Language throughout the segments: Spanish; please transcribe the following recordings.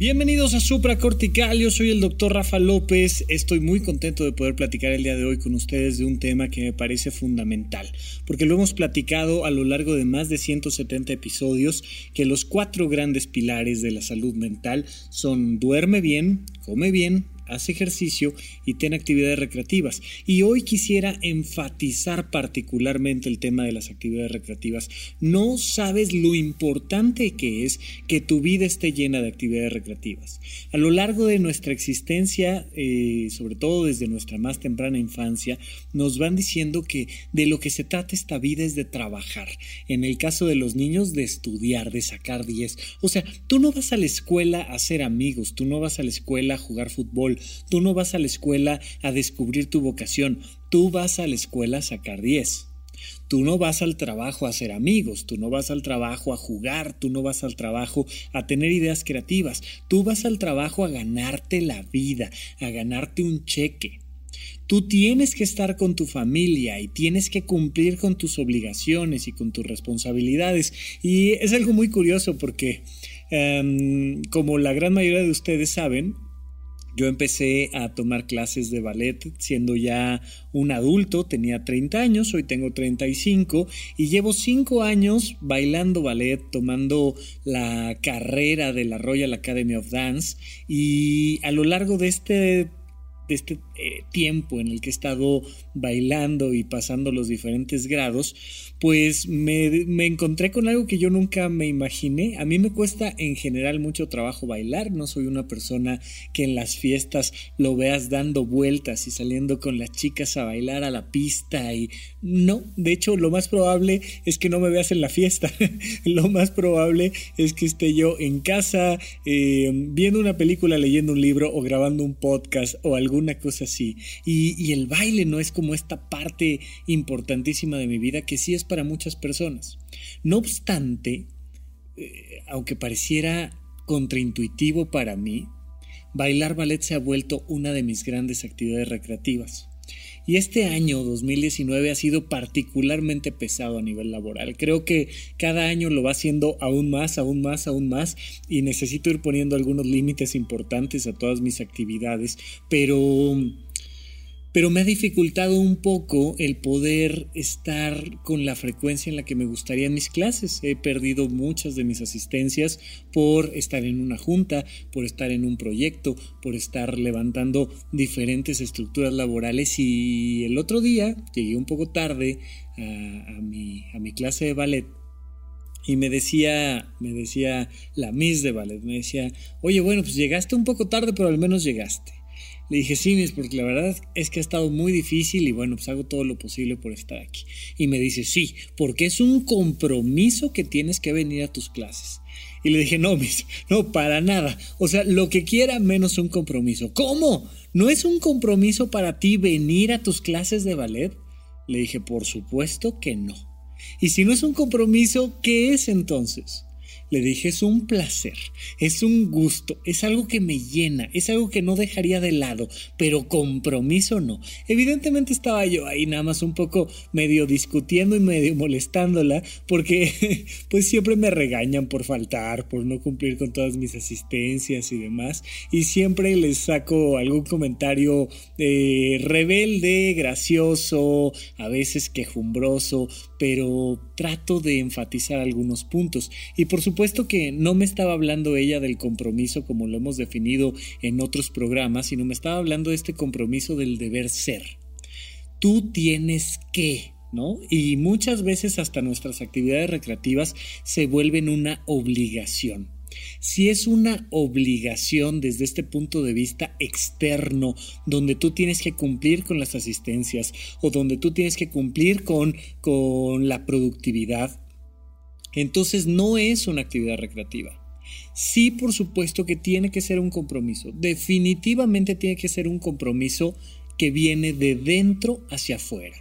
Bienvenidos a Supra Cortical, yo soy el doctor Rafa López, estoy muy contento de poder platicar el día de hoy con ustedes de un tema que me parece fundamental, porque lo hemos platicado a lo largo de más de 170 episodios, que los cuatro grandes pilares de la salud mental son duerme bien, come bien, haz ejercicio y ten actividades recreativas. Y hoy quisiera enfatizar particularmente el tema de las actividades recreativas. No sabes lo importante que es que tu vida esté llena de actividades recreativas. A lo largo de nuestra existencia, eh, sobre todo desde nuestra más temprana infancia, nos van diciendo que de lo que se trata esta vida es de trabajar. En el caso de los niños, de estudiar, de sacar 10. O sea, tú no vas a la escuela a hacer amigos, tú no vas a la escuela a jugar fútbol, Tú no vas a la escuela a descubrir tu vocación, tú vas a la escuela a sacar 10. Tú no vas al trabajo a hacer amigos, tú no vas al trabajo a jugar, tú no vas al trabajo a tener ideas creativas, tú vas al trabajo a ganarte la vida, a ganarte un cheque. Tú tienes que estar con tu familia y tienes que cumplir con tus obligaciones y con tus responsabilidades. Y es algo muy curioso porque, em, como la gran mayoría de ustedes saben, yo empecé a tomar clases de ballet siendo ya un adulto, tenía 30 años, hoy tengo 35 y llevo 5 años bailando ballet, tomando la carrera de la Royal Academy of Dance y a lo largo de este este eh, tiempo en el que he estado bailando y pasando los diferentes grados, pues me, encontré con algo que yo nunca me imaginé. A mí me cuesta en general mucho trabajo bailar, no soy una persona que en las fiestas lo veas dando vueltas y saliendo con las chicas a bailar a la pista y no, de hecho lo más probable es que no me veas en la fiesta, lo más probable es que esté yo en casa eh, viendo una película, leyendo un libro o grabando un podcast o algún una cosa así. Y, el baile no es como esta parte importantísima de mi vida que sí es para muchas personas. No obstante, eh, aunque pareciera contraintuitivo para mí, bailar ballet se ha vuelto una de mis grandes actividades recreativas. Y este año 2019 ha sido particularmente pesado a nivel laboral. Creo que cada año lo va haciendo aún más, aún más, aún más y necesito ir poniendo algunos límites importantes a todas mis actividades, pero pero me ha dificultado un poco el poder estar con la frecuencia en la que me gustaría en mis clases. He perdido muchas de mis asistencias por estar en una junta, por estar en un proyecto, por estar levantando diferentes estructuras laborales y el otro día llegué un poco tarde a, mi, a mi clase de ballet y me decía, me decía la Miss de ballet, me decía, oye, bueno, pues llegaste un poco tarde, pero al menos llegaste. Le dije, sí, mis, porque la verdad es que ha estado muy difícil y bueno, pues hago todo lo posible por estar aquí. Y me dice, sí, porque es un compromiso que tienes que venir a tus clases. Y le dije, no, mis, no, para nada. O sea, lo que quiera menos un compromiso. ¿Cómo? ¿No es un compromiso para ti venir a tus clases de ballet? Le dije, por supuesto que no. Y si no es un compromiso, ¿qué es entonces? Le dije, es un placer, es un gusto, es algo que me llena, es algo que no dejaría de lado, pero compromiso no. Evidentemente estaba yo ahí nada más un poco medio discutiendo y medio molestándola, porque pues siempre me regañan por faltar, por no cumplir con todas mis asistencias y demás, y siempre les saco algún comentario eh, rebelde, gracioso, a veces quejumbroso, pero trato de enfatizar algunos puntos. Y por supuesto que no me estaba hablando ella del compromiso como lo hemos definido en otros programas, sino me estaba hablando de este compromiso del deber ser. Tú tienes que, ¿no? Y muchas veces hasta nuestras actividades recreativas se vuelven una obligación. Si es una obligación desde este punto de vista externo, donde tú tienes que cumplir con las asistencias o donde tú tienes que cumplir con, con la productividad, entonces no es una actividad recreativa. Sí, por supuesto que tiene que ser un compromiso. Definitivamente tiene que ser un compromiso que viene de dentro hacia afuera.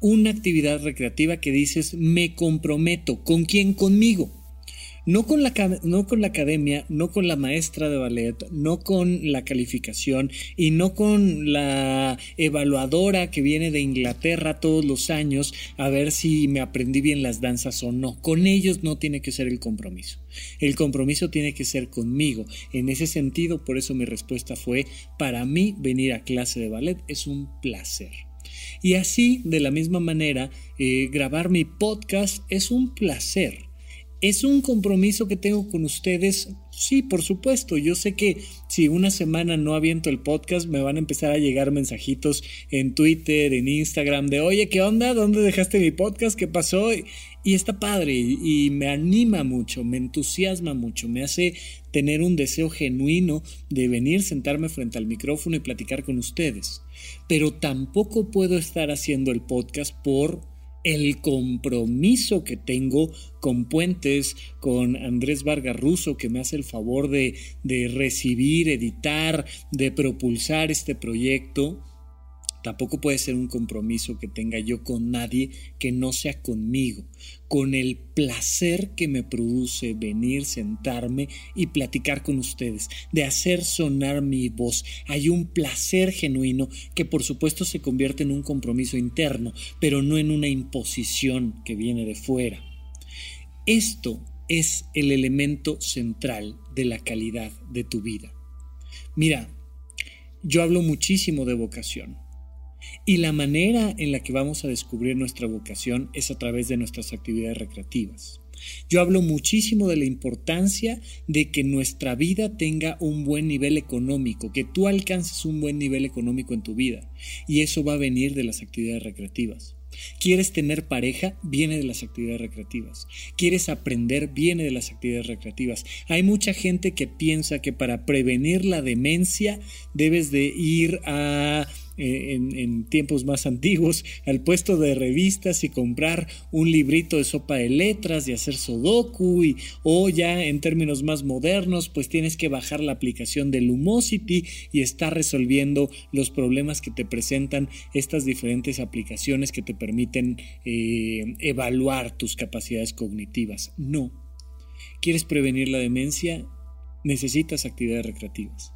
Una actividad recreativa que dices, me comprometo. ¿Con quién? Conmigo No con, la, no con la academia, no con la maestra de ballet, no con la calificación y no con la evaluadora que viene de Inglaterra todos los años a ver si me aprendí bien las danzas o no. Con ellos no tiene que ser el compromiso. El compromiso tiene que ser conmigo. En ese sentido, por eso mi respuesta fue, para mí venir a clase de ballet es un placer. Y así, de la misma manera, eh, grabar mi podcast es un placer. ¿Es un compromiso que tengo con ustedes? Sí, por supuesto. Yo sé que si una semana no aviento el podcast, me van a empezar a llegar mensajitos en Twitter, en Instagram, de oye, ¿qué onda? ¿Dónde dejaste mi podcast? ¿Qué pasó? Y está padre y me anima mucho, me entusiasma mucho, me hace tener un deseo genuino de venir, sentarme frente al micrófono y platicar con ustedes. Pero tampoco puedo estar haciendo el podcast por el compromiso que tengo con Puentes, con Andrés Vargas Russo, que me hace el favor de, de recibir, editar, de propulsar este proyecto Tampoco puede ser un compromiso que tenga yo con nadie que no sea conmigo, con el placer que me produce venir, sentarme y platicar con ustedes, de hacer sonar mi voz. Hay un placer genuino que por supuesto se convierte en un compromiso interno, pero no en una imposición que viene de fuera. Esto es el elemento central de la calidad de tu vida. Mira, yo hablo muchísimo de vocación y la manera en la que vamos a descubrir nuestra vocación es a través de nuestras actividades recreativas. Yo hablo muchísimo de la importancia de que nuestra vida tenga un buen nivel económico, que tú alcances un buen nivel económico en tu vida. Y eso va a venir de las actividades recreativas. ¿Quieres tener pareja? Viene de las actividades recreativas. ¿Quieres aprender? Viene de las actividades recreativas. Hay mucha gente que piensa que para prevenir la demencia debes de ir a en, tiempos más antiguos al puesto de revistas y comprar un librito de sopa de letras y hacer sodoku y, o ya en términos más modernos pues tienes que bajar la aplicación de Lumosity y estar resolviendo los problemas que te presentan estas diferentes aplicaciones que te permiten eh, evaluar tus capacidades cognitivas. No. ¿Quieres prevenir la demencia? Necesitas actividades recreativas.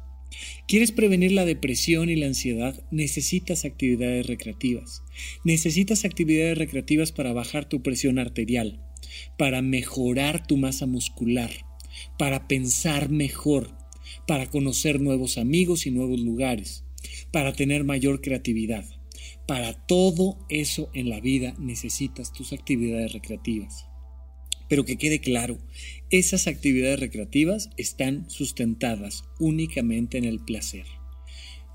¿Quieres prevenir la depresión y la ansiedad? Necesitas actividades recreativas. Necesitas actividades recreativas para bajar tu presión arterial, para mejorar tu masa muscular, para pensar mejor, para conocer nuevos amigos y nuevos lugares, para tener mayor creatividad. Para todo eso en la vida necesitas tus actividades recreativas. Pero que quede claro, esas actividades recreativas están sustentadas únicamente en el placer.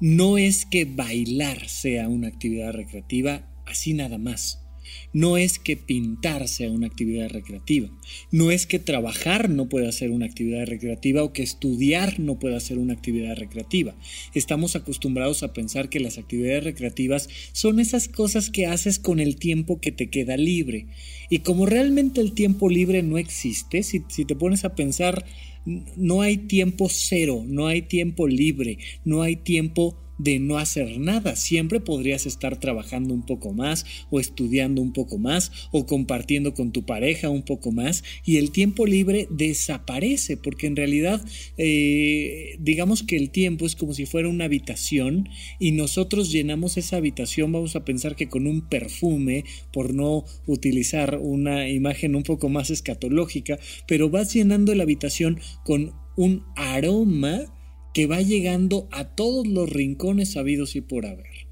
No es que bailar sea una actividad recreativa así nada más. No es que pintar sea una actividad recreativa, no es que trabajar no pueda ser una actividad recreativa o que estudiar no pueda ser una actividad recreativa. Estamos acostumbrados a pensar que las actividades recreativas son esas cosas que haces con el tiempo que te queda libre. Y como realmente el tiempo libre no existe, si, si te pones a pensar, no hay tiempo cero, no hay tiempo libre, no hay tiempo de no hacer nada. Siempre podrías estar trabajando un poco más o estudiando un poco más o compartiendo con tu pareja un poco más y el tiempo libre desaparece porque en realidad eh, digamos que el tiempo es como si fuera una habitación y nosotros llenamos esa habitación, vamos a pensar que con un perfume, por no utilizar una imagen un poco más escatológica, pero vas llenando la habitación con un aroma que va llegando a todos los rincones sabidos y por haber.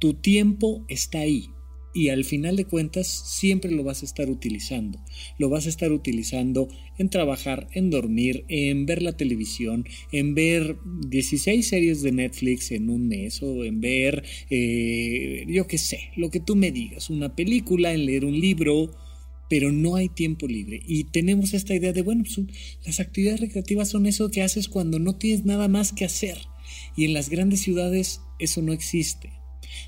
Tu tiempo está ahí y al final de cuentas siempre lo vas a estar utilizando. Lo vas a estar utilizando en trabajar, en dormir, en ver la televisión, en ver 16 series de Netflix en un mes o en ver, eh, yo qué sé, lo que tú me digas, una película, en leer un libro pero no hay tiempo libre. Y tenemos esta idea de, bueno, las actividades recreativas son eso que haces cuando no tienes nada más que hacer. Y en las grandes ciudades eso no existe.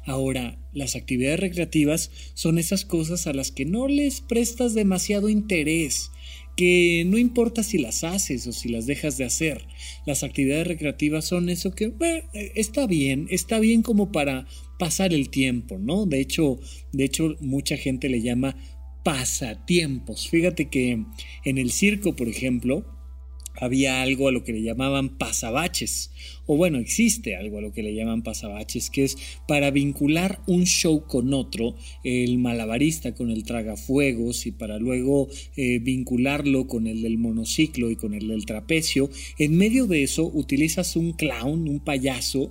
Ahora, las actividades recreativas son esas cosas a las que no les prestas demasiado interés, que no importa si las haces o si las dejas de hacer. Las actividades recreativas son eso que está bien, está bien como para pasar el tiempo, ¿no? De hecho, de hecho mucha gente le llama pasatiempos. Fíjate que en el circo, por ejemplo, había algo a lo que le llamaban pasabaches, o bueno, existe algo a lo que le llaman pasabaches, que es para vincular un show con otro, el malabarista con el tragafuegos y para luego eh, vincularlo con el del monociclo y con el del trapecio, en medio de eso utilizas un clown, un payaso,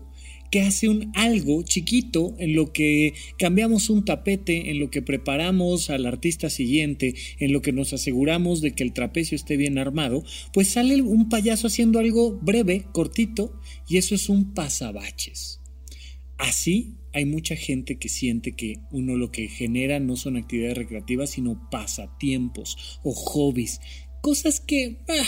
que hace un algo chiquito en lo que cambiamos un tapete, en lo que preparamos al artista siguiente, en lo que nos aseguramos de que el trapecio esté bien armado, pues sale un payaso haciendo algo breve, cortito, y eso es un pasabaches. Así hay mucha gente que siente que uno lo que genera no son actividades recreativas, sino pasatiempos o hobbies, cosas que ah,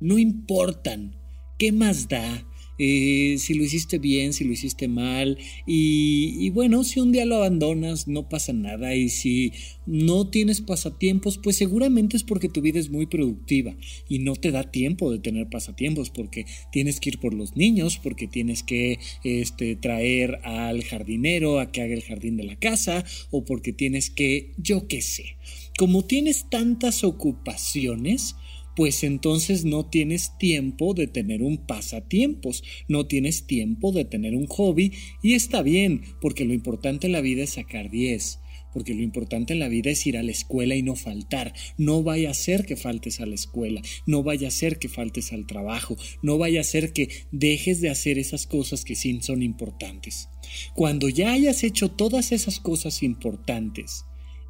no importan. ¿Qué más da? Eh, si lo hiciste bien, si lo hiciste mal. Y, bueno, si un día lo abandonas, no pasa nada. Y si no tienes pasatiempos, pues seguramente es porque tu vida es muy productiva y no te da tiempo de tener pasatiempos porque tienes que ir por los niños, porque tienes que este, traer al jardinero a que haga el jardín de la casa o porque tienes que, yo qué sé. Como tienes tantas ocupaciones, pues entonces no tienes tiempo de tener un pasatiempos, no tienes tiempo de tener un hobby y está bien, porque lo importante en la vida es sacar 10 porque lo importante en la vida es ir a la escuela y no faltar. No vaya a ser que faltes a la escuela, no vaya a ser que faltes al trabajo, no vaya a ser que dejes de hacer esas cosas que sí son importantes. Cuando ya hayas hecho todas esas cosas importantes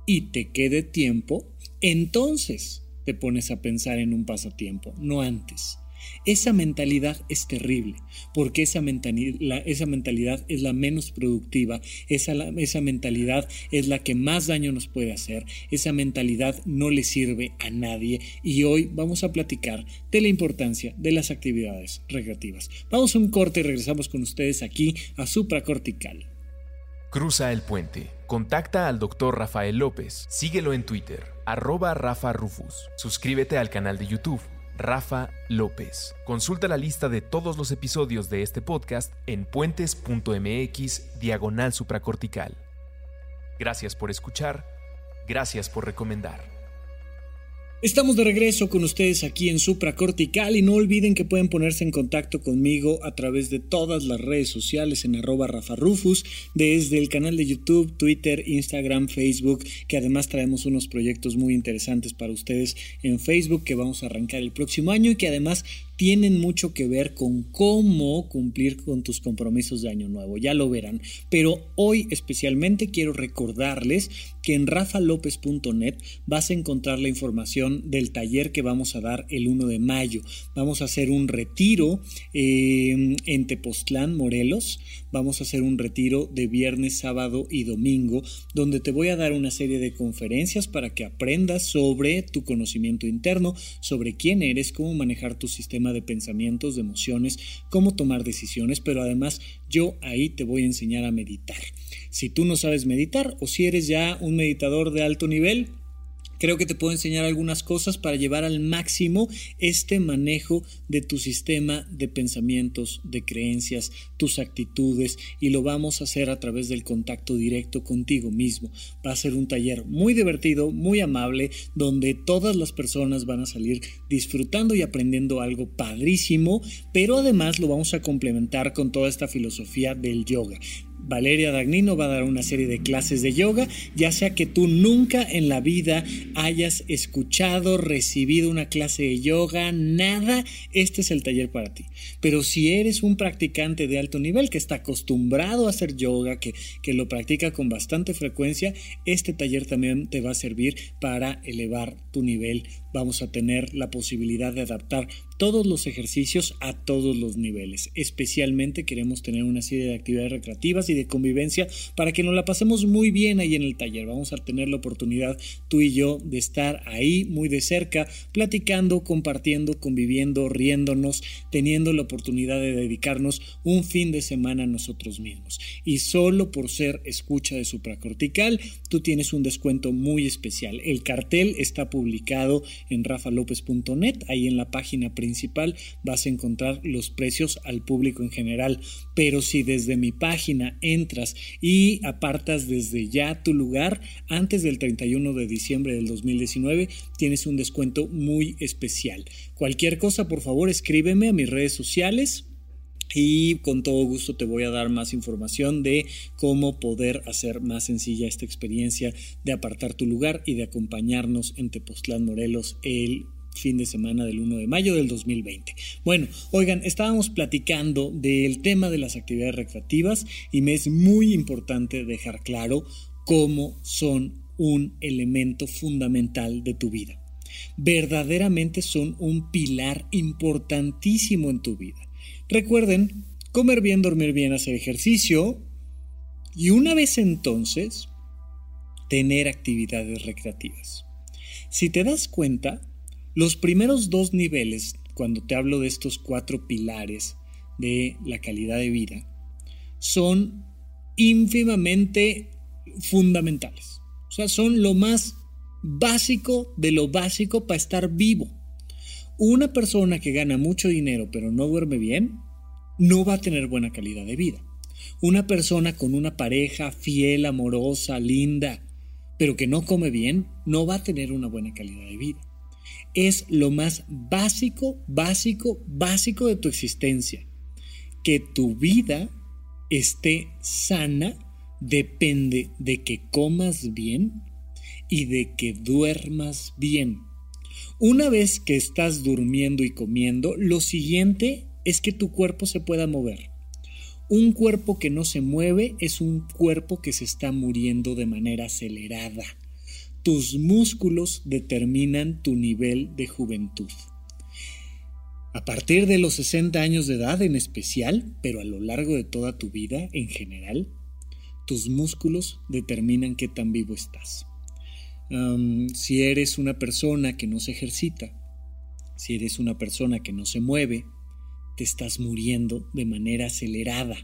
y te quede tiempo, entonces te pones a pensar en un pasatiempo, no antes. Esa mentalidad es terrible, porque esa, mentalidad, esa mentalidad es la menos productiva, esa, esa mentalidad es la que más daño nos puede hacer, esa mentalidad no le sirve a nadie y hoy vamos a platicar de la importancia de las actividades recreativas. Vamos a un corte y regresamos con ustedes aquí a Supracortical. Cruza el puente. Contacta al doctor Rafael López. Síguelo en Twitter, arroba Rafa Rufus. Suscríbete al canal de YouTube, Rafa López. Consulta la lista de todos los episodios de este podcast en puentes.mx diagonal supracortical. Gracias por escuchar. Gracias por recomendar. Estamos de regreso con ustedes aquí en Supracortical y no olviden que pueden ponerse en contacto conmigo a través de todas las redes sociales en arroba Rafa Rufus, desde el canal de YouTube, Twitter, Instagram, Facebook, que además traemos unos proyectos muy interesantes para ustedes en Facebook que vamos a arrancar el próximo año y que además tienen mucho que ver con cómo cumplir con tus compromisos de año nuevo, ya lo verán. Pero hoy especialmente quiero recordarles que en rafalopez.net vas a encontrar la información del taller que vamos a dar el 1 de mayo. Vamos a hacer un retiro em, en Tepoztlán, Morelos. Vamos a hacer un retiro de viernes, sábado y domingo, donde te voy a dar una serie de conferencias para que aprendas sobre tu conocimiento interno, sobre quién eres, cómo manejar tu sistema de pensamientos, de emociones, cómo tomar decisiones, pero además yo ahí te voy a enseñar a meditar. Si tú no sabes meditar o si eres ya un meditador de alto nivel, Creo que te puedo enseñar algunas cosas para llevar al máximo este manejo de tu sistema de pensamientos, de creencias, tus actitudes y lo vamos a hacer a través del contacto directo contigo mismo. Va a ser un taller muy divertido, muy amable, donde todas las personas van a salir disfrutando y aprendiendo algo padrísimo, pero además lo vamos a complementar con toda esta filosofía del yoga. Valeria Dagnino va a dar una serie de clases de yoga, ya sea que tú nunca en la vida hayas escuchado, recibido una clase de yoga, nada, este es el taller para ti. Pero si eres un practicante de alto nivel que está acostumbrado a hacer yoga, que, que lo practica con bastante frecuencia, este taller también te va a servir para elevar tu nivel. Vamos a tener la posibilidad de adaptar todos los ejercicios a todos los niveles. Especialmente queremos tener una serie de actividades recreativas y de convivencia para que nos la pasemos muy bien ahí en el taller. Vamos a tener la oportunidad tú y yo de estar ahí muy de cerca, platicando, compartiendo, conviviendo, riéndonos, teniendo la oportunidad de dedicarnos un fin de semana a nosotros mismos. Y solo por ser escucha de supracortical, tú tienes un descuento muy especial. El cartel está publicado en rafalopez.net, ahí en la página principal principal vas a encontrar los precios al público en general. Pero si desde mi página entras y apartas desde ya tu lugar, antes del 31 de diciembre del 2019 tienes un descuento muy especial. Cualquier cosa, por favor, escríbeme a mis redes sociales y con todo gusto te voy a dar más información de cómo poder hacer más sencilla esta experiencia de apartar tu lugar y de acompañarnos en Tepoztlán Morelos el fin de semana del 1 de mayo del 2020. Bueno, oigan, estábamos platicando del tema de las actividades recreativas y me es muy importante dejar claro cómo son un elemento fundamental de tu vida. Verdaderamente son un pilar importantísimo en tu vida. Recuerden, comer bien, dormir bien, hacer ejercicio y una vez entonces, tener actividades recreativas. Si te das cuenta, los primeros dos niveles, cuando te hablo de estos cuatro pilares de la calidad de vida, son ínfimamente fundamentales. O sea, son lo más básico de lo básico para estar vivo. Una persona que gana mucho dinero pero no duerme bien, no va a tener buena calidad de vida. Una persona con una pareja fiel, amorosa, linda, pero que no come bien, no va a tener una buena calidad de vida. Es lo más básico, básico, básico de tu existencia. Que tu vida esté sana depende de que comas bien y de que duermas bien. Una vez que estás durmiendo y comiendo, lo siguiente es que tu cuerpo se pueda mover. Un cuerpo que no se mueve es un cuerpo que se está muriendo de manera acelerada. Tus músculos determinan tu nivel de juventud. A partir de los 60 años de edad en especial, pero a lo largo de toda tu vida en general, tus músculos determinan qué tan vivo estás si eres una persona que no se ejercita, si eres una persona que no se mueve, te estás muriendo de manera acelerada.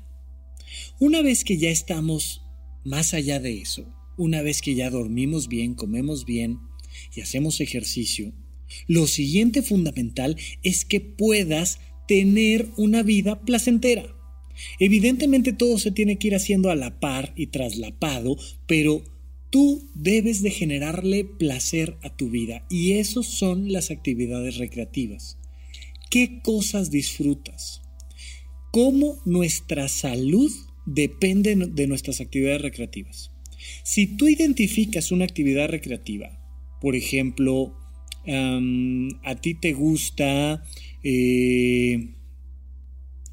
Una vez que ya estamos más allá de eso, una vez que ya dormimos bien, comemos bien y hacemos ejercicio, lo siguiente fundamental es que puedas tener una vida placentera. Evidentemente todo se tiene que ir haciendo a la par y traslapado, pero Tú debes de generarle placer a tu vida y esos son las actividades recreativas. ¿Qué cosas disfrutas? ¿Cómo nuestra salud depende de nuestras actividades recreativas? Si tú identificas una actividad recreativa, por ejemplo, a ti te gusta eh,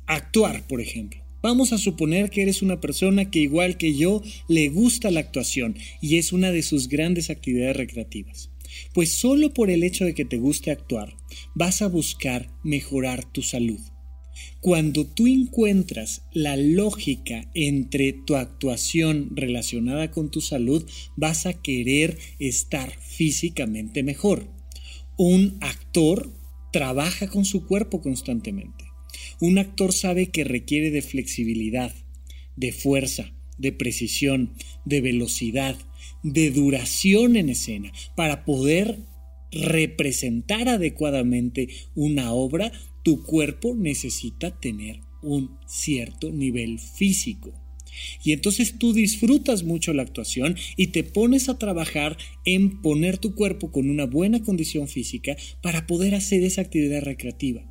actuar, por ejemplo. Vamos a suponer que eres una persona que igual que yo le gusta la actuación y es una de sus grandes actividades recreativas. Pues solo por el hecho de que te guste actuar, vas a buscar mejorar tu salud. Cuando tú encuentras la lógica entre tu actuación relacionada con tu salud, vas a querer estar físicamente mejor. Un actor trabaja con su cuerpo constantemente. Un actor sabe que requiere de flexibilidad, de fuerza, de precisión, de velocidad, de duración en escena, para poder representar adecuadamente una obra, tu cuerpo necesita tener un cierto nivel físico. Y entonces tú disfrutas mucho la actuación y te pones a trabajar en poner tu cuerpo con una buena condición física para poder hacer esa actividad recreativa.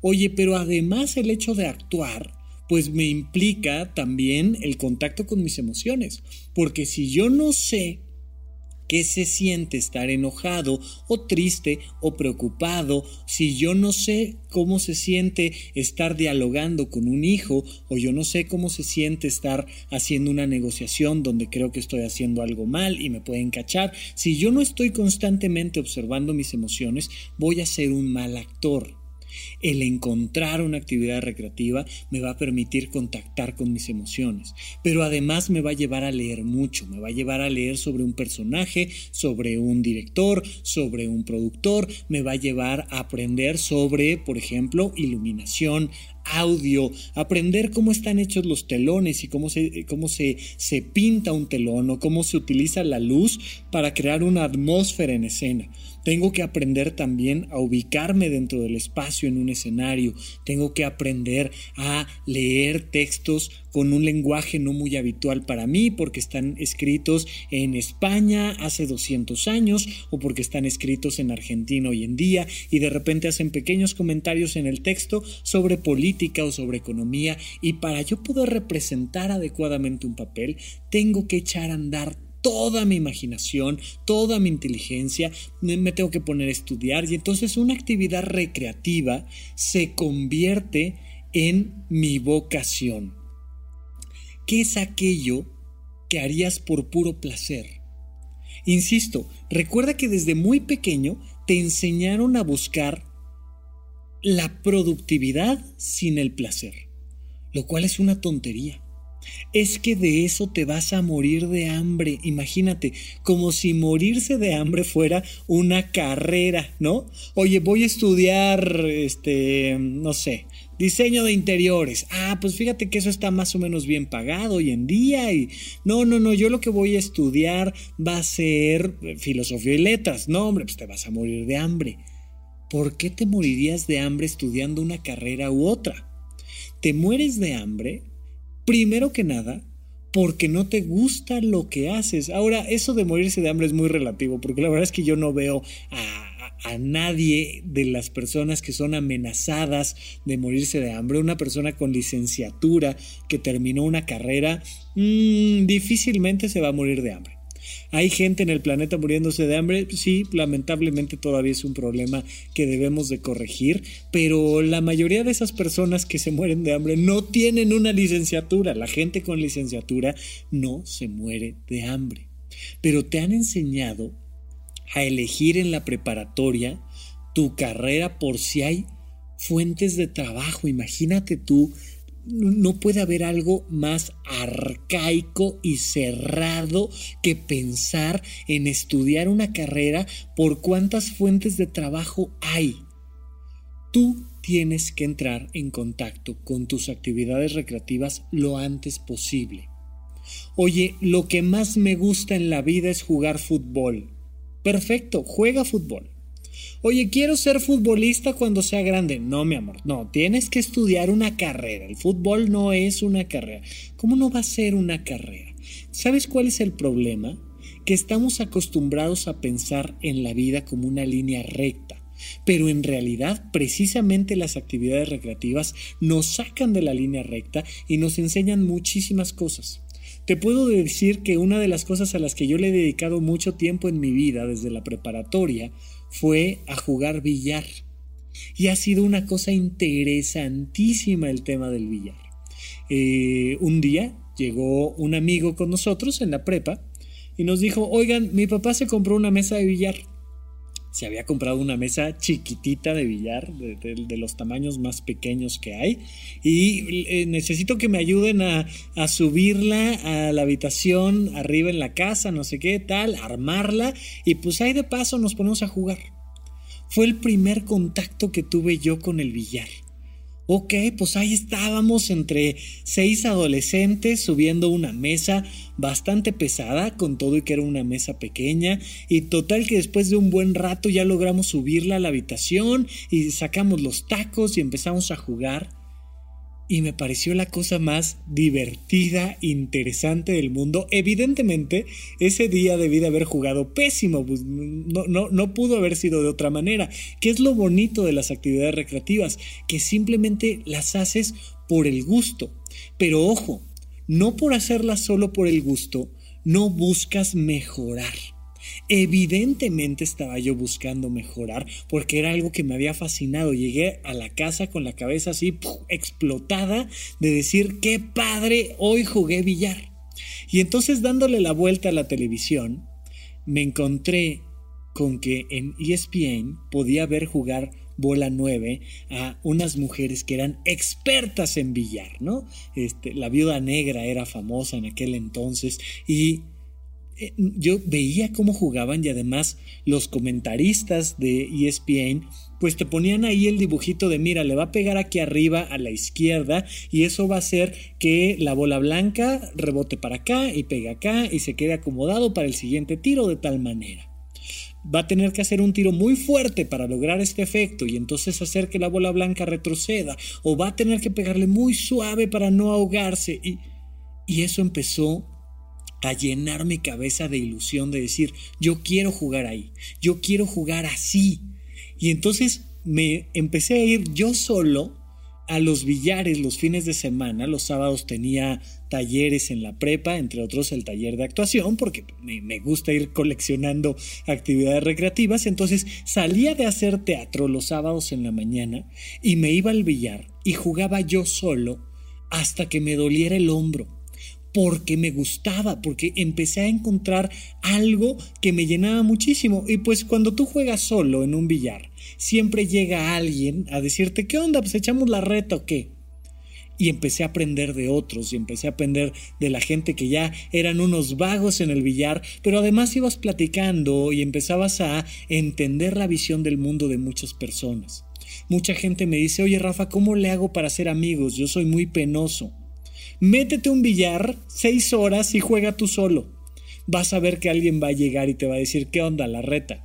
Oye, pero además el hecho de actuar, pues me implica también el contacto con mis emociones. Porque si yo no sé qué se siente estar enojado o triste o preocupado, si yo no sé cómo se siente estar dialogando con un hijo o yo no sé cómo se siente estar haciendo una negociación donde creo que estoy haciendo algo mal y me pueden cachar, si yo no estoy constantemente observando mis emociones, voy a ser un mal actor. El encontrar una actividad recreativa me va a permitir contactar con mis emociones, pero además me va a llevar a leer mucho, me va a llevar a leer sobre un personaje, sobre un director, sobre un productor, me va a llevar a aprender sobre, por ejemplo, iluminación, audio, aprender cómo están hechos los telones y cómo se, cómo se, se pinta un telón o cómo se utiliza la luz para crear una atmósfera en escena. Tengo que aprender también a ubicarme dentro del espacio en un escenario. Tengo que aprender a leer textos con un lenguaje no muy habitual para mí porque están escritos en España hace 200 años o porque están escritos en Argentina hoy en día y de repente hacen pequeños comentarios en el texto sobre política o sobre economía y para yo poder representar adecuadamente un papel tengo que echar a andar toda mi imaginación, toda mi inteligencia, me tengo que poner a estudiar y entonces una actividad recreativa se convierte en mi vocación. ¿Qué es aquello que harías por puro placer? Insisto, recuerda que desde muy pequeño te enseñaron a buscar la productividad sin el placer, lo cual es una tontería es que de eso te vas a morir de hambre. Imagínate, como si morirse de hambre fuera una carrera, ¿no? Oye, voy a estudiar, este, no sé, diseño de interiores. Ah, pues fíjate que eso está más o menos bien pagado hoy en día. Y no, no, no, yo lo que voy a estudiar va a ser filosofía y letras. No, hombre, pues te vas a morir de hambre. ¿Por qué te morirías de hambre estudiando una carrera u otra? Te mueres de hambre Primero que nada, porque no te gusta lo que haces. Ahora, eso de morirse de hambre es muy relativo, porque la verdad es que yo no veo a, nadie de las personas que son amenazadas de morirse de hambre. Una persona con licenciatura que terminó una carrera, mm, difícilmente se va a morir de hambre. ¿Hay gente en el planeta muriéndose de hambre? Sí, lamentablemente todavía es un problema que debemos de corregir, pero la mayoría de esas personas que se mueren de hambre no tienen una licenciatura. La gente con licenciatura no se muere de hambre. Pero te han enseñado a elegir en la preparatoria tu carrera por si hay fuentes de trabajo. Imagínate tú no puede haber algo más arcaico y cerrado que pensar en estudiar una carrera por cuántas fuentes de trabajo hay. Tú tienes que entrar en contacto con tus actividades recreativas lo antes posible. Oye, lo que más me gusta en la vida es jugar fútbol. Perfecto, juega fútbol. Oye, quiero ser futbolista cuando sea grande. No, mi amor, no, tienes que estudiar una carrera. El fútbol no es una carrera. ¿Cómo no va a ser una carrera? ¿Sabes cuál es el problema? Que estamos acostumbrados a pensar en la vida como una línea recta. Pero en realidad, precisamente las actividades recreativas nos sacan de la línea recta y nos enseñan muchísimas cosas. Te puedo decir que una de las cosas a las que yo le he dedicado mucho tiempo en mi vida desde la preparatoria fue a jugar billar. Y ha sido una cosa interesantísima el tema del billar. Eh, un día llegó un amigo con nosotros en la prepa y nos dijo, oigan, mi papá se compró una mesa de billar. Se había comprado una mesa chiquitita de billar, de, los tamaños más pequeños que hay, y eh, necesito que me ayuden a, a, subirla a la habitación, arriba en la casa, no sé qué, tal, armarla, y pues ahí de paso nos ponemos a jugar. Fue el primer contacto que tuve yo con el billar. Ok, pues ahí estábamos entre seis adolescentes subiendo una mesa bastante pesada, con todo y que era una mesa pequeña, y total que después de un buen rato ya logramos subirla a la habitación y sacamos los tacos y empezamos a jugar y me pareció la cosa más divertida, interesante del mundo. Evidentemente, ese día debí de haber jugado pésimo, pues no, no, no pudo haber sido de otra manera. ¿Qué es lo bonito de las actividades recreativas? Que simplemente las haces por el gusto. Pero ojo, no por hacerlas solo por el gusto, no buscas mejorar Evidentemente estaba yo buscando mejorar porque era algo que me había fascinado. Llegué a la casa con la cabeza así explotada de decir, qué padre, hoy jugué billar. Y entonces dándole la vuelta a la televisión, me encontré con que en ESPN podía ver jugar bola 9 a unas mujeres que eran expertas en billar, ¿no? Este, la viuda negra era famosa en aquel entonces y yo veía cómo jugaban y además los comentaristas de ESPN pues te ponían ahí el dibujito de mira, le va a pegar aquí arriba a la izquierda y eso va a hacer que la bola blanca rebote para acá y pegue acá y se quede acomodado para el siguiente tiro de tal manera. Va a tener que hacer un tiro muy fuerte para lograr este efecto y entonces hacer que la bola blanca retroceda o va a tener que pegarle muy suave para no ahogarse y, y eso empezó a llenar mi cabeza de ilusión de decir, yo quiero jugar ahí, yo quiero jugar así. Y entonces me empecé a ir yo solo a los billares los fines de semana. Los sábados tenía talleres en la prepa, entre otros el taller de actuación, porque me, me, gusta ir coleccionando actividades recreativas. Entonces salía de hacer teatro los sábados en la mañana y me iba al billar y jugaba yo solo hasta que me doliera el hombro porque me gustaba, porque empecé a encontrar algo que me llenaba muchísimo. Y pues cuando tú juegas solo en un billar, siempre llega alguien a decirte, ¿qué onda? Pues echamos la reta o qué. Y empecé a aprender de otros y empecé a aprender de la gente que ya eran unos vagos en el billar, pero además ibas platicando y empezabas a entender la visión del mundo de muchas personas. Mucha gente me dice, oye Rafa, ¿cómo le hago para ser amigos? Yo soy muy penoso. Métete un billar seis horas y juega tú solo. Vas a ver que alguien va a llegar y te va a decir, ¿qué onda? La reta.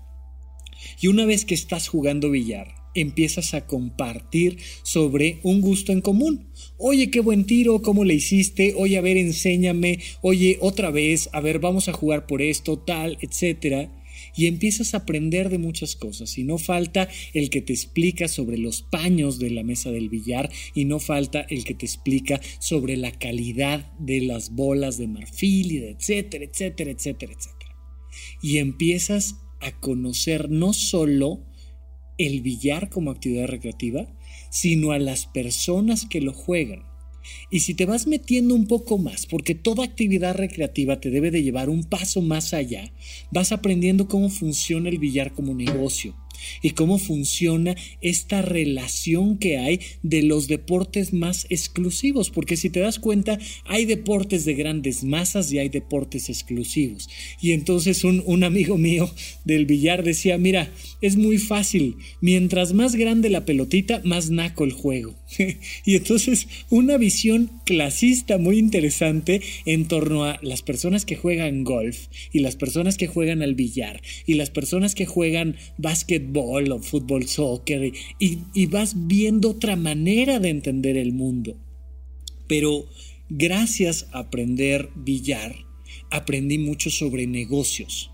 Y una vez que estás jugando billar, empiezas a compartir sobre un gusto en común. Oye, qué buen tiro, ¿cómo le hiciste? Oye, a ver, enséñame. Oye, otra vez, a ver, vamos a jugar por esto, tal, etcétera y empiezas a aprender de muchas cosas y no falta el que te explica sobre los paños de la mesa del billar y no falta el que te explica sobre la calidad de las bolas de marfil y etcétera, etcétera, etcétera, etcétera. Y empiezas a conocer no solo el billar como actividad recreativa, sino a las personas que lo juegan y si te vas metiendo un poco más, porque toda actividad recreativa te debe de llevar un paso más allá, vas aprendiendo cómo funciona el billar como negocio y cómo funciona esta relación que hay de los deportes más exclusivos, porque si te das cuenta, hay deportes de grandes masas y hay deportes exclusivos. Y entonces un, un amigo mío del billar decía, mira, es muy fácil, mientras más grande la pelotita, más naco el juego. y entonces una visión clasista muy interesante en torno a las personas que juegan golf y las personas que juegan al billar y las personas que juegan básquet o fútbol, soccer, y, y vas viendo otra manera de entender el mundo. Pero gracias a aprender billar, aprendí mucho sobre negocios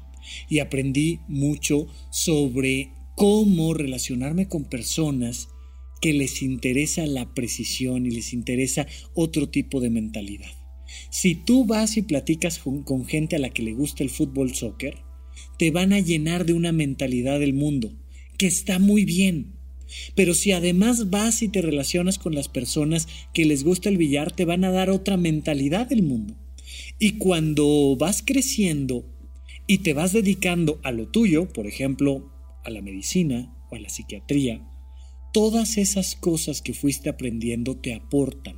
y aprendí mucho sobre cómo relacionarme con personas que les interesa la precisión y les interesa otro tipo de mentalidad. Si tú vas y platicas con, gente a la que le gusta el fútbol soccer, te van a llenar de una mentalidad del mundo que está muy bien. Pero si además vas y te relacionas con las personas que les gusta el billar, te van a dar otra mentalidad del mundo. Y cuando vas creciendo y te vas dedicando a lo tuyo, por ejemplo, a la medicina o a la psiquiatría, todas esas cosas que fuiste aprendiendo te aportan.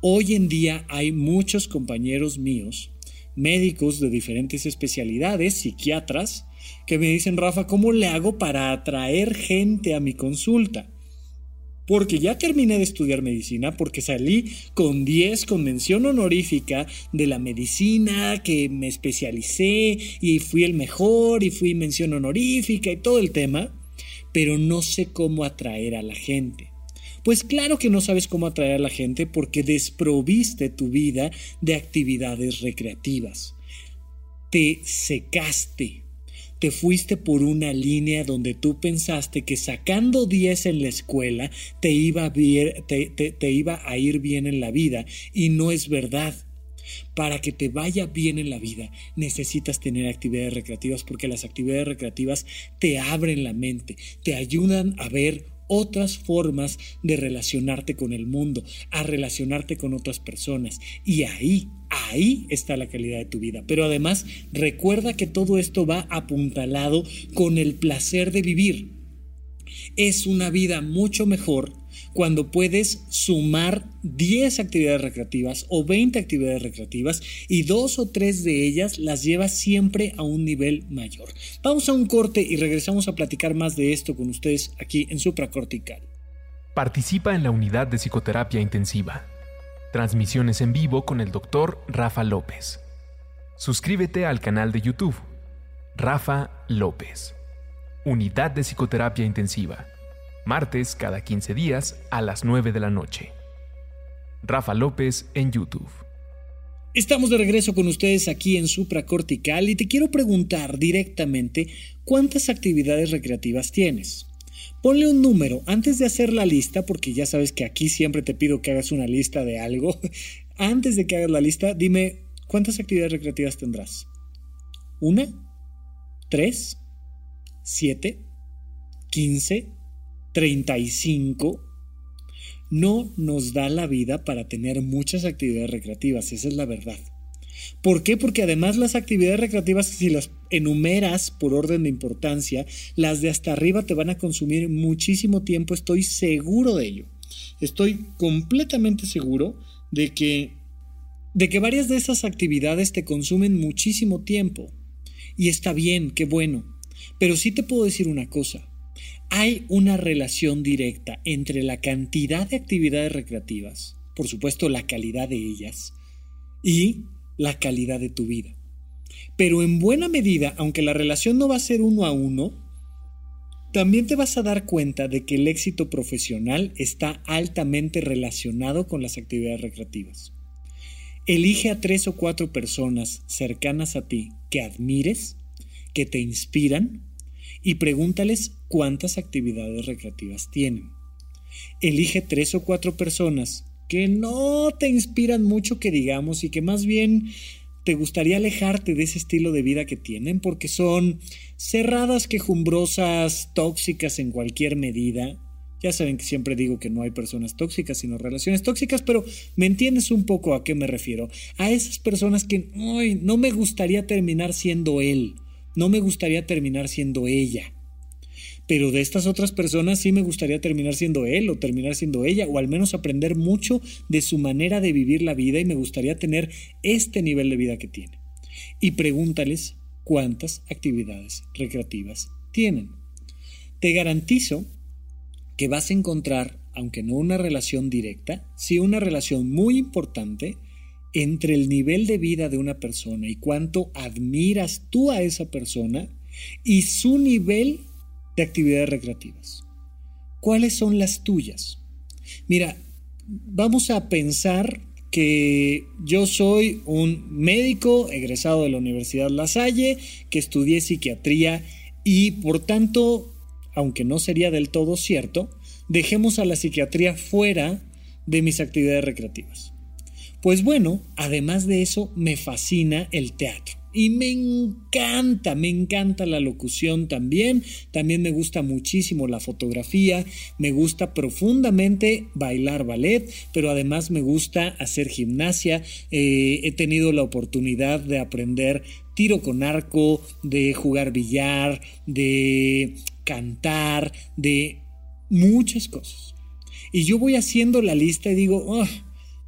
Hoy en día hay muchos compañeros míos, médicos de diferentes especialidades, psiquiatras, que me dicen, Rafa, ¿cómo le hago para atraer gente a mi consulta? Porque ya terminé de estudiar medicina, porque salí con 10 con mención honorífica de la medicina, que me especialicé y fui el mejor y fui mención honorífica y todo el tema, pero no sé cómo atraer a la gente. Pues claro que no sabes cómo atraer a la gente porque desproviste tu vida de actividades recreativas. Te secaste, te fuiste por una línea donde tú pensaste que sacando 10 en la escuela te iba, a te, iba a ir bien en la vida y no es verdad. Para que te vaya bien en la vida necesitas tener actividades recreativas porque las actividades recreativas te abren la mente, te ayudan a ver otras formas de relacionarte con el mundo, a relacionarte con otras personas. Y ahí, ahí está la calidad de tu vida. Pero además, recuerda que todo esto va apuntalado con el placer de vivir. Es una vida mucho mejor cuando puedes sumar 10 actividades recreativas o 20 actividades recreativas y dos o tres de ellas las llevas siempre a un nivel mayor. Vamos a un corte y regresamos a platicar más de esto con ustedes aquí en Supracortical. Participa en la unidad de psicoterapia intensiva. Transmisiones en vivo con el doctor Rafa López. Suscríbete al canal de YouTube. Rafa López. Unidad de psicoterapia intensiva. Martes cada 15 días a las 9 de la noche. Rafa López en YouTube. Estamos de regreso con ustedes aquí en Supracortical y te quiero preguntar directamente cuántas actividades recreativas tienes. Ponle un número antes de hacer la lista, porque ya sabes que aquí siempre te pido que hagas una lista de algo. Antes de que hagas la lista, dime cuántas actividades recreativas tendrás. ¿Una? ¿Tres? ¿Siete? ¿Quince? ¿35? No nos da la vida para tener muchas actividades recreativas, esa es la verdad. ¿Por qué? Porque además las actividades recreativas, si las enumeras por orden de importancia, las de hasta arriba te van a consumir muchísimo tiempo, estoy seguro de ello. Estoy completamente seguro de que, de que varias de esas actividades te consumen muchísimo tiempo. Y está bien, qué bueno. Pero sí te puedo decir una cosa. Hay una relación directa entre la cantidad de actividades recreativas, por supuesto la calidad de ellas, y la calidad de tu vida. Pero en buena medida, aunque la relación no va a ser uno a uno, también te vas a dar cuenta de que el éxito profesional está altamente relacionado con las actividades recreativas. Elige a tres o cuatro personas cercanas a ti que admires, que te inspiran, y pregúntales cuántas actividades recreativas tienen. Elige tres o cuatro personas que no te inspiran mucho que digamos y que más bien te gustaría alejarte de ese estilo de vida que tienen porque son cerradas, quejumbrosas, tóxicas en cualquier medida. Ya saben que siempre digo que no hay personas tóxicas, sino relaciones tóxicas, pero me entiendes un poco a qué me refiero. A esas personas que no me gustaría terminar siendo él, no me gustaría terminar siendo ella pero de estas otras personas sí me gustaría terminar siendo él o terminar siendo ella, o al menos aprender mucho de su manera de vivir la vida y me gustaría tener este nivel de vida que tiene. Y pregúntales cuántas actividades recreativas tienen. Te garantizo que vas a encontrar, aunque no una relación directa, sí una relación muy importante entre el nivel de vida de una persona y cuánto admiras tú a esa persona y su nivel de actividades recreativas. ¿Cuáles son las tuyas? Mira, vamos a pensar que yo soy un médico egresado de la Universidad La Salle, que estudié psiquiatría y por tanto, aunque no sería del todo cierto, dejemos a la psiquiatría fuera de mis actividades recreativas. Pues bueno, además de eso, me fascina el teatro. Y me encanta, me encanta la locución también. También me gusta muchísimo la fotografía. Me gusta profundamente bailar ballet, pero además me gusta hacer gimnasia. Eh, he tenido la oportunidad de aprender tiro con arco, de jugar billar, de cantar, de muchas cosas. Y yo voy haciendo la lista y digo, oh,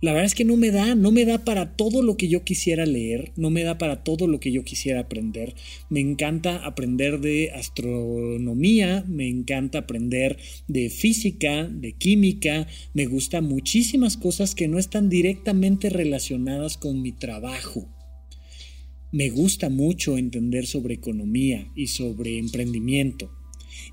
la verdad es que no me da, no me da para todo lo que yo quisiera leer, no me da para todo lo que yo quisiera aprender. Me encanta aprender de astronomía, me encanta aprender de física, de química, me gustan muchísimas cosas que no están directamente relacionadas con mi trabajo. Me gusta mucho entender sobre economía y sobre emprendimiento.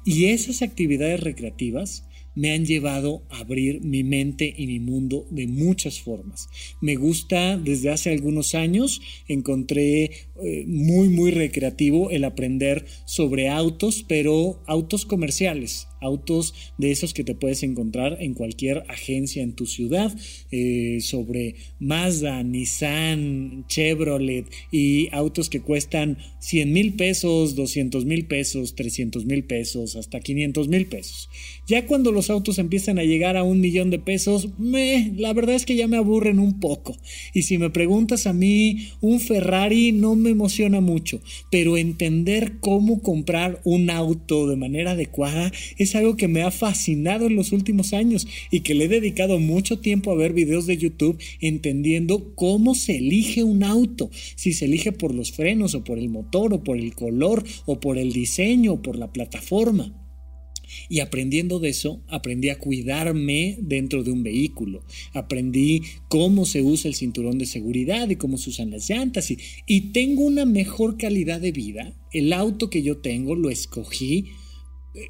Y esas actividades recreativas me han llevado a abrir mi mente y mi mundo de muchas formas. Me gusta desde hace algunos años, encontré eh, muy, muy recreativo el aprender sobre autos, pero autos comerciales, autos de esos que te puedes encontrar en cualquier agencia en tu ciudad, eh, sobre Mazda, Nissan, Chevrolet y autos que cuestan 100 mil pesos, 200 mil pesos, 300 mil pesos, hasta 500 mil pesos. Ya cuando los autos empiezan a llegar a un millón de pesos, me, la verdad es que ya me aburren un poco. Y si me preguntas a mí, un Ferrari no me emociona mucho, pero entender cómo comprar un auto de manera adecuada es es algo que me ha fascinado en los últimos años y que le he dedicado mucho tiempo a ver videos de YouTube entendiendo cómo se elige un auto, si se elige por los frenos o por el motor o por el color o por el diseño o por la plataforma. Y aprendiendo de eso, aprendí a cuidarme dentro de un vehículo. Aprendí cómo se usa el cinturón de seguridad y cómo se usan las llantas. Y, y tengo una mejor calidad de vida. El auto que yo tengo lo escogí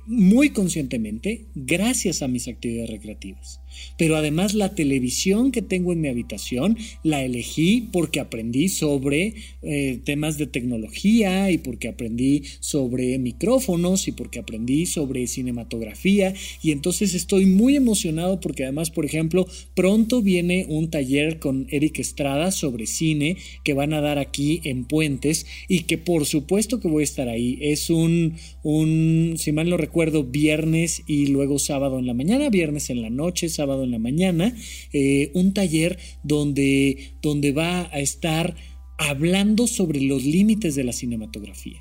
muy conscientemente gracias a mis actividades recreativas. Pero además la televisión que tengo en mi habitación la elegí porque aprendí sobre eh, temas de tecnología y porque aprendí sobre micrófonos y porque aprendí sobre cinematografía y entonces estoy muy emocionado porque además, por ejemplo, pronto viene un taller con Eric Estrada sobre cine que van a dar aquí en Puentes y que por supuesto que voy a estar ahí. Es un, un si mal no recuerdo, viernes y luego sábado en la mañana, viernes en la noche, sábado en la mañana, eh, un taller donde, donde va a estar hablando sobre los límites de la cinematografía.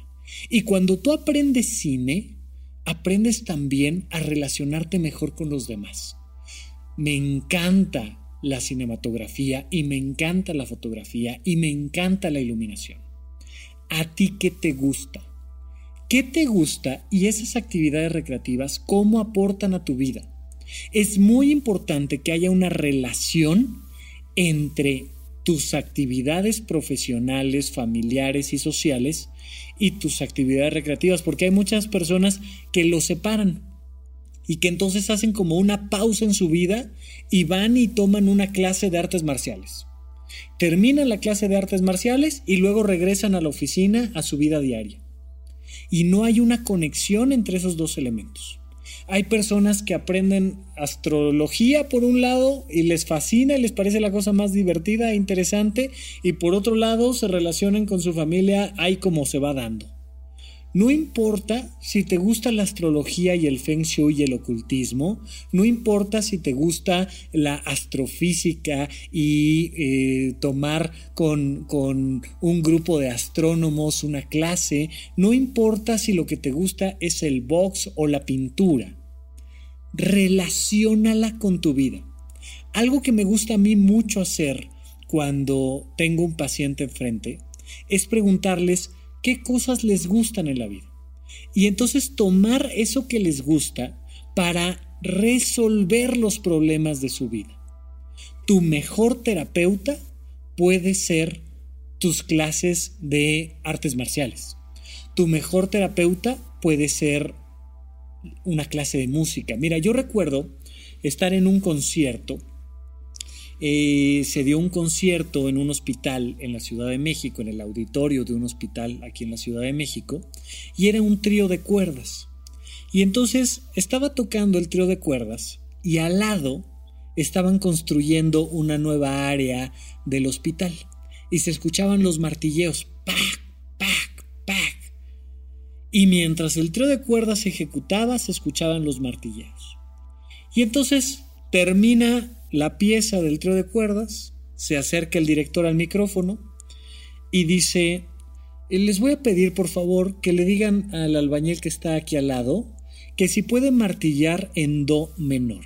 Y cuando tú aprendes cine, aprendes también a relacionarte mejor con los demás. Me encanta la cinematografía y me encanta la fotografía y me encanta la iluminación. ¿A ti qué te gusta? ¿Qué te gusta y esas actividades recreativas cómo aportan a tu vida? Es muy importante que haya una relación entre tus actividades profesionales, familiares y sociales y tus actividades recreativas, porque hay muchas personas que lo separan y que entonces hacen como una pausa en su vida y van y toman una clase de artes marciales. Terminan la clase de artes marciales y luego regresan a la oficina a su vida diaria y no hay una conexión entre esos dos elementos. Hay personas que aprenden astrología por un lado y les fascina y les parece la cosa más divertida e interesante y por otro lado se relacionan con su familia ahí como se va dando. No importa si te gusta la astrología y el feng shui y el ocultismo, no importa si te gusta la astrofísica y eh, tomar con, con un grupo de astrónomos una clase, no importa si lo que te gusta es el box o la pintura. Relaciónala con tu vida. Algo que me gusta a mí mucho hacer cuando tengo un paciente enfrente es preguntarles qué cosas les gustan en la vida. Y entonces tomar eso que les gusta para resolver los problemas de su vida. Tu mejor terapeuta puede ser tus clases de artes marciales. Tu mejor terapeuta puede ser una clase de música. Mira, yo recuerdo estar en un concierto eh, se dio un concierto en un hospital en la Ciudad de México, en el auditorio de un hospital aquí en la Ciudad de México, y era un trío de cuerdas. Y entonces estaba tocando el trío de cuerdas y al lado estaban construyendo una nueva área del hospital y se escuchaban los martilleos, ¡pac! Y mientras el trío de cuerdas se ejecutaba, se escuchaban los martilleos. Y entonces termina la pieza del trío de cuerdas, se acerca el director al micrófono y dice, eh, les voy a pedir por favor que le digan al albañil que está aquí al lado que si puede martillar en do menor.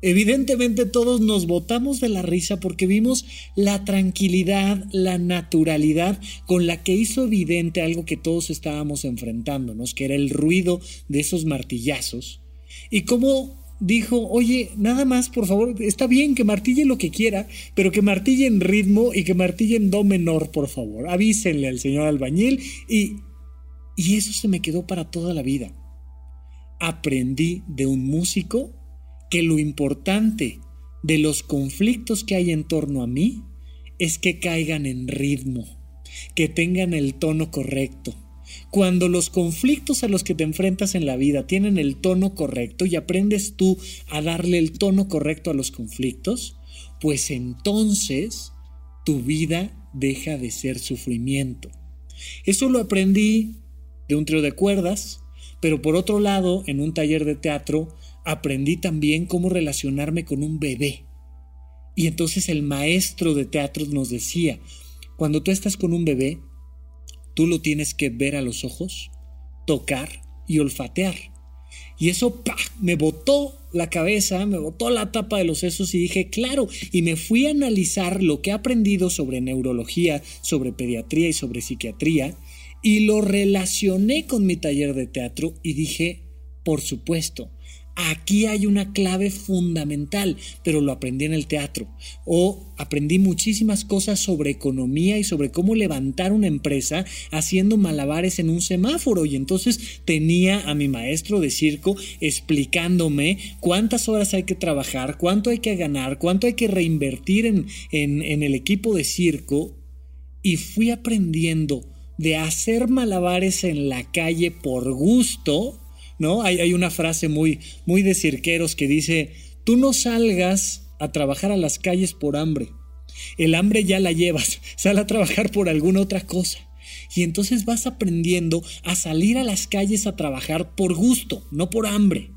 Evidentemente todos nos botamos de la risa porque vimos la tranquilidad, la naturalidad con la que hizo evidente algo que todos estábamos enfrentándonos, que era el ruido de esos martillazos, y cómo dijo, oye, nada más, por favor, está bien que martille lo que quiera, pero que martille en ritmo y que martille en do menor, por favor. Avísenle al señor albañil y... Y eso se me quedó para toda la vida. Aprendí de un músico que lo importante de los conflictos que hay en torno a mí es que caigan en ritmo, que tengan el tono correcto cuando los conflictos a los que te enfrentas en la vida tienen el tono correcto y aprendes tú a darle el tono correcto a los conflictos, pues entonces tu vida deja de ser sufrimiento. Eso lo aprendí de un trío de cuerdas, pero por otro lado, en un taller de teatro, aprendí también cómo relacionarme con un bebé. Y entonces el maestro de teatro nos decía, cuando tú estás con un bebé, Tú lo tienes que ver a los ojos, tocar y olfatear. Y eso me botó la cabeza, me botó la tapa de los sesos y dije, claro, y me fui a analizar lo que he aprendido sobre neurología, sobre pediatría y sobre psiquiatría, y lo relacioné con mi taller de teatro y dije, por supuesto, Aquí hay una clave fundamental, pero lo aprendí en el teatro. O aprendí muchísimas cosas sobre economía y sobre cómo levantar una empresa haciendo malabares en un semáforo. Y entonces tenía a mi maestro de circo explicándome cuántas horas hay que trabajar, cuánto hay que ganar, cuánto hay que reinvertir en, en el equipo de circo. Y fui aprendiendo de hacer malabares en la calle por gusto ¿no? Hay, una frase muy, muy de cirqueros que dice, tú no salgas a trabajar a las calles por hambre. El hambre ya la llevas, sal a trabajar por alguna otra cosa. Y entonces vas aprendiendo a salir a las calles a trabajar por gusto, no por hambre.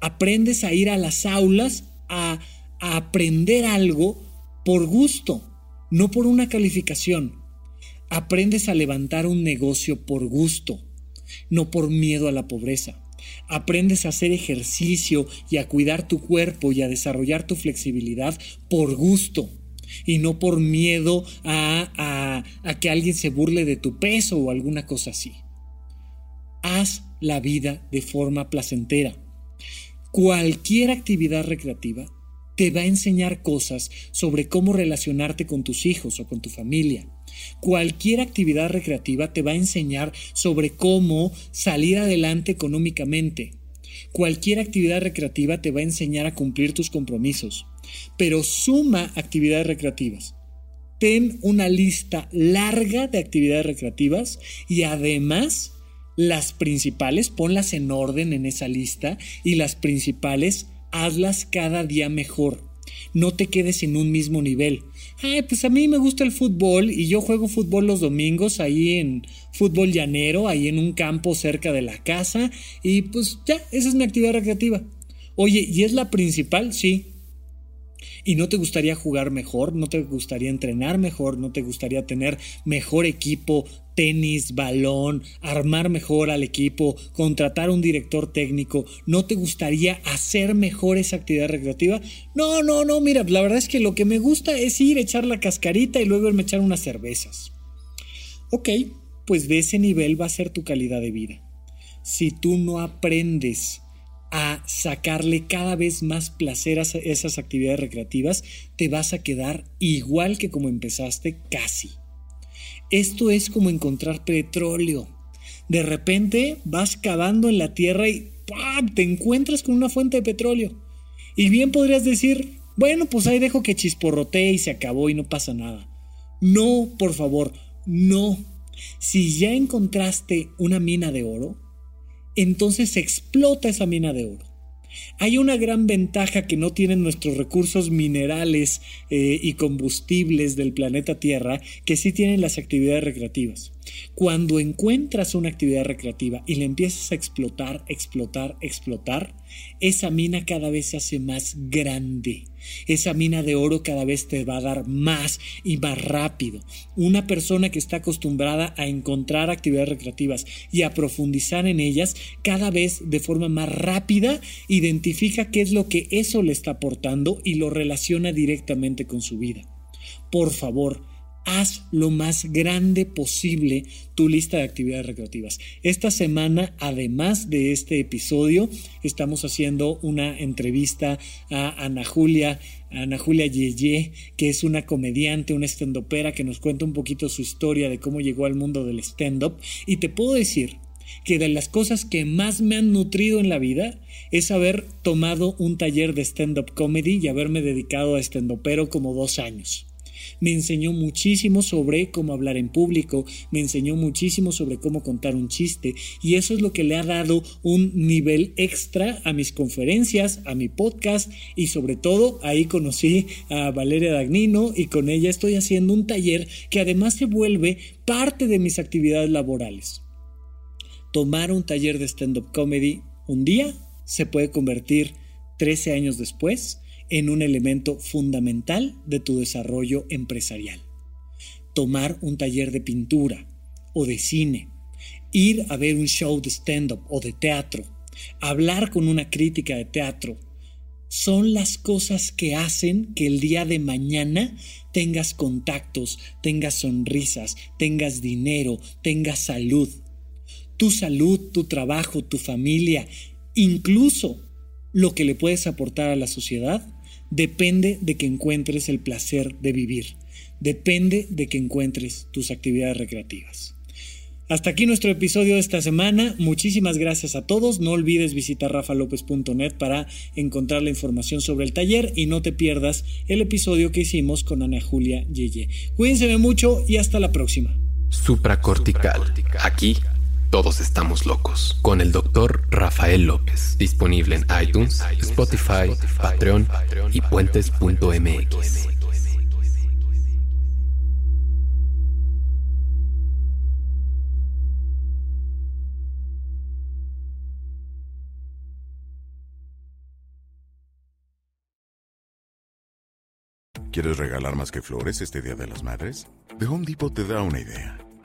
Aprendes a ir a las aulas a, a aprender algo por gusto, no por una calificación. Aprendes a levantar un negocio por gusto, no por miedo a la pobreza. Aprendes a hacer ejercicio y a cuidar tu cuerpo y a desarrollar tu flexibilidad por gusto y no por miedo a, a, que alguien se burle de tu peso o alguna cosa así. Haz la vida de forma placentera. Cualquier actividad recreativa te va a enseñar cosas sobre cómo relacionarte con tus hijos o con tu familia Cualquier actividad recreativa te va a enseñar sobre cómo salir adelante económicamente. Cualquier actividad recreativa te va a enseñar a cumplir tus compromisos. Pero suma actividades recreativas. Ten una lista larga de actividades recreativas y además las principales, ponlas en orden en esa lista y las principales hazlas cada día mejor. No te quedes en un mismo nivel ay, pues a mí me gusta el fútbol y yo juego fútbol los domingos ahí en fútbol llanero, ahí en un campo cerca de la casa y pues ya, esa es mi actividad recreativa. Oye, ¿y es la principal? Sí. ¿Y no te gustaría jugar mejor? ¿No te gustaría entrenar mejor? ¿No te gustaría tener mejor equipo tenis, balón, armar mejor al equipo, contratar un director técnico, ¿no te gustaría hacer mejor esa actividad recreativa? No, no, no, mira, la verdad es que lo que me gusta es ir, echar la cascarita y luego irme echar unas cervezas. Ok, pues de ese nivel va a ser tu calidad de vida. Si tú no aprendes a sacarle cada vez más placer a esas actividades recreativas, te vas a quedar igual que como empezaste casi. Esto es como encontrar petróleo. De repente vas cavando en la tierra y te encuentras con una fuente de petróleo. Y bien podrías decir, bueno, pues ahí dejo que chisporrotee y se acabó y no pasa nada. No, por favor, no. Si ya encontraste una mina de oro, entonces explota esa mina de oro. Hay una gran ventaja que no tienen nuestros recursos minerales eh, y combustibles del planeta Tierra que sí tienen las actividades recreativas. Cuando encuentras una actividad recreativa y la empiezas a explotar, explotar, explotar, esa mina cada vez se hace más grande. Esa mina de oro cada vez te va a dar más y más rápido. Una persona que está acostumbrada a encontrar actividades recreativas y a profundizar en ellas, cada vez de forma más rápida identifica qué es lo que eso le está aportando y lo relaciona directamente con su vida. Por favor, haz lo más grande posible tu lista de actividades recreativas. Esta semana, además de este episodio, estamos haciendo una entrevista a Ana Julia, Ana Julia Yeye, que es una comediante, una estendopera que nos cuenta un poquito su historia de cómo llegó al mundo del stand-up. Y te puedo decir que de las cosas que más me han nutrido en la vida es haber tomado un taller de stand-up comedy y haberme dedicado a estendopero como dos años me enseñó muchísimo sobre cómo hablar en público, me enseñó muchísimo sobre cómo contar un chiste y eso es lo que le ha dado un nivel extra a mis conferencias, a mi podcast y sobre todo ahí conocí a Valeria Dagnino y con ella estoy haciendo un taller que además se vuelve parte de mis actividades laborales. Tomar un taller de stand-up comedy un día se puede convertir 13 años después en un elemento fundamental de tu desarrollo empresarial. Tomar un taller de pintura o de cine, ir a ver un show de stand-up o de teatro, hablar con una crítica de teatro, son las cosas que hacen que el día de mañana tengas contactos, tengas sonrisas, tengas dinero, tengas salud. Tu salud, tu trabajo, tu familia, incluso lo que le puedes aportar a la sociedad, depende de que encuentres el placer de vivir, depende de que encuentres tus actividades recreativas. Hasta aquí nuestro episodio de esta semana. Muchísimas gracias a todos. No olvides visitar rafalopez.net para encontrar la información sobre el taller y no te pierdas el episodio que hicimos con Ana Julia Yeye. Cuídense mucho y hasta la próxima. Supracortical. Aquí todos estamos locos. Con el doctor Rafael López. Disponible en iTunes, Spotify, Patreon y puentes.mx. ¿Quieres regalar más que flores este Día de las Madres? The Home Depot te da una idea.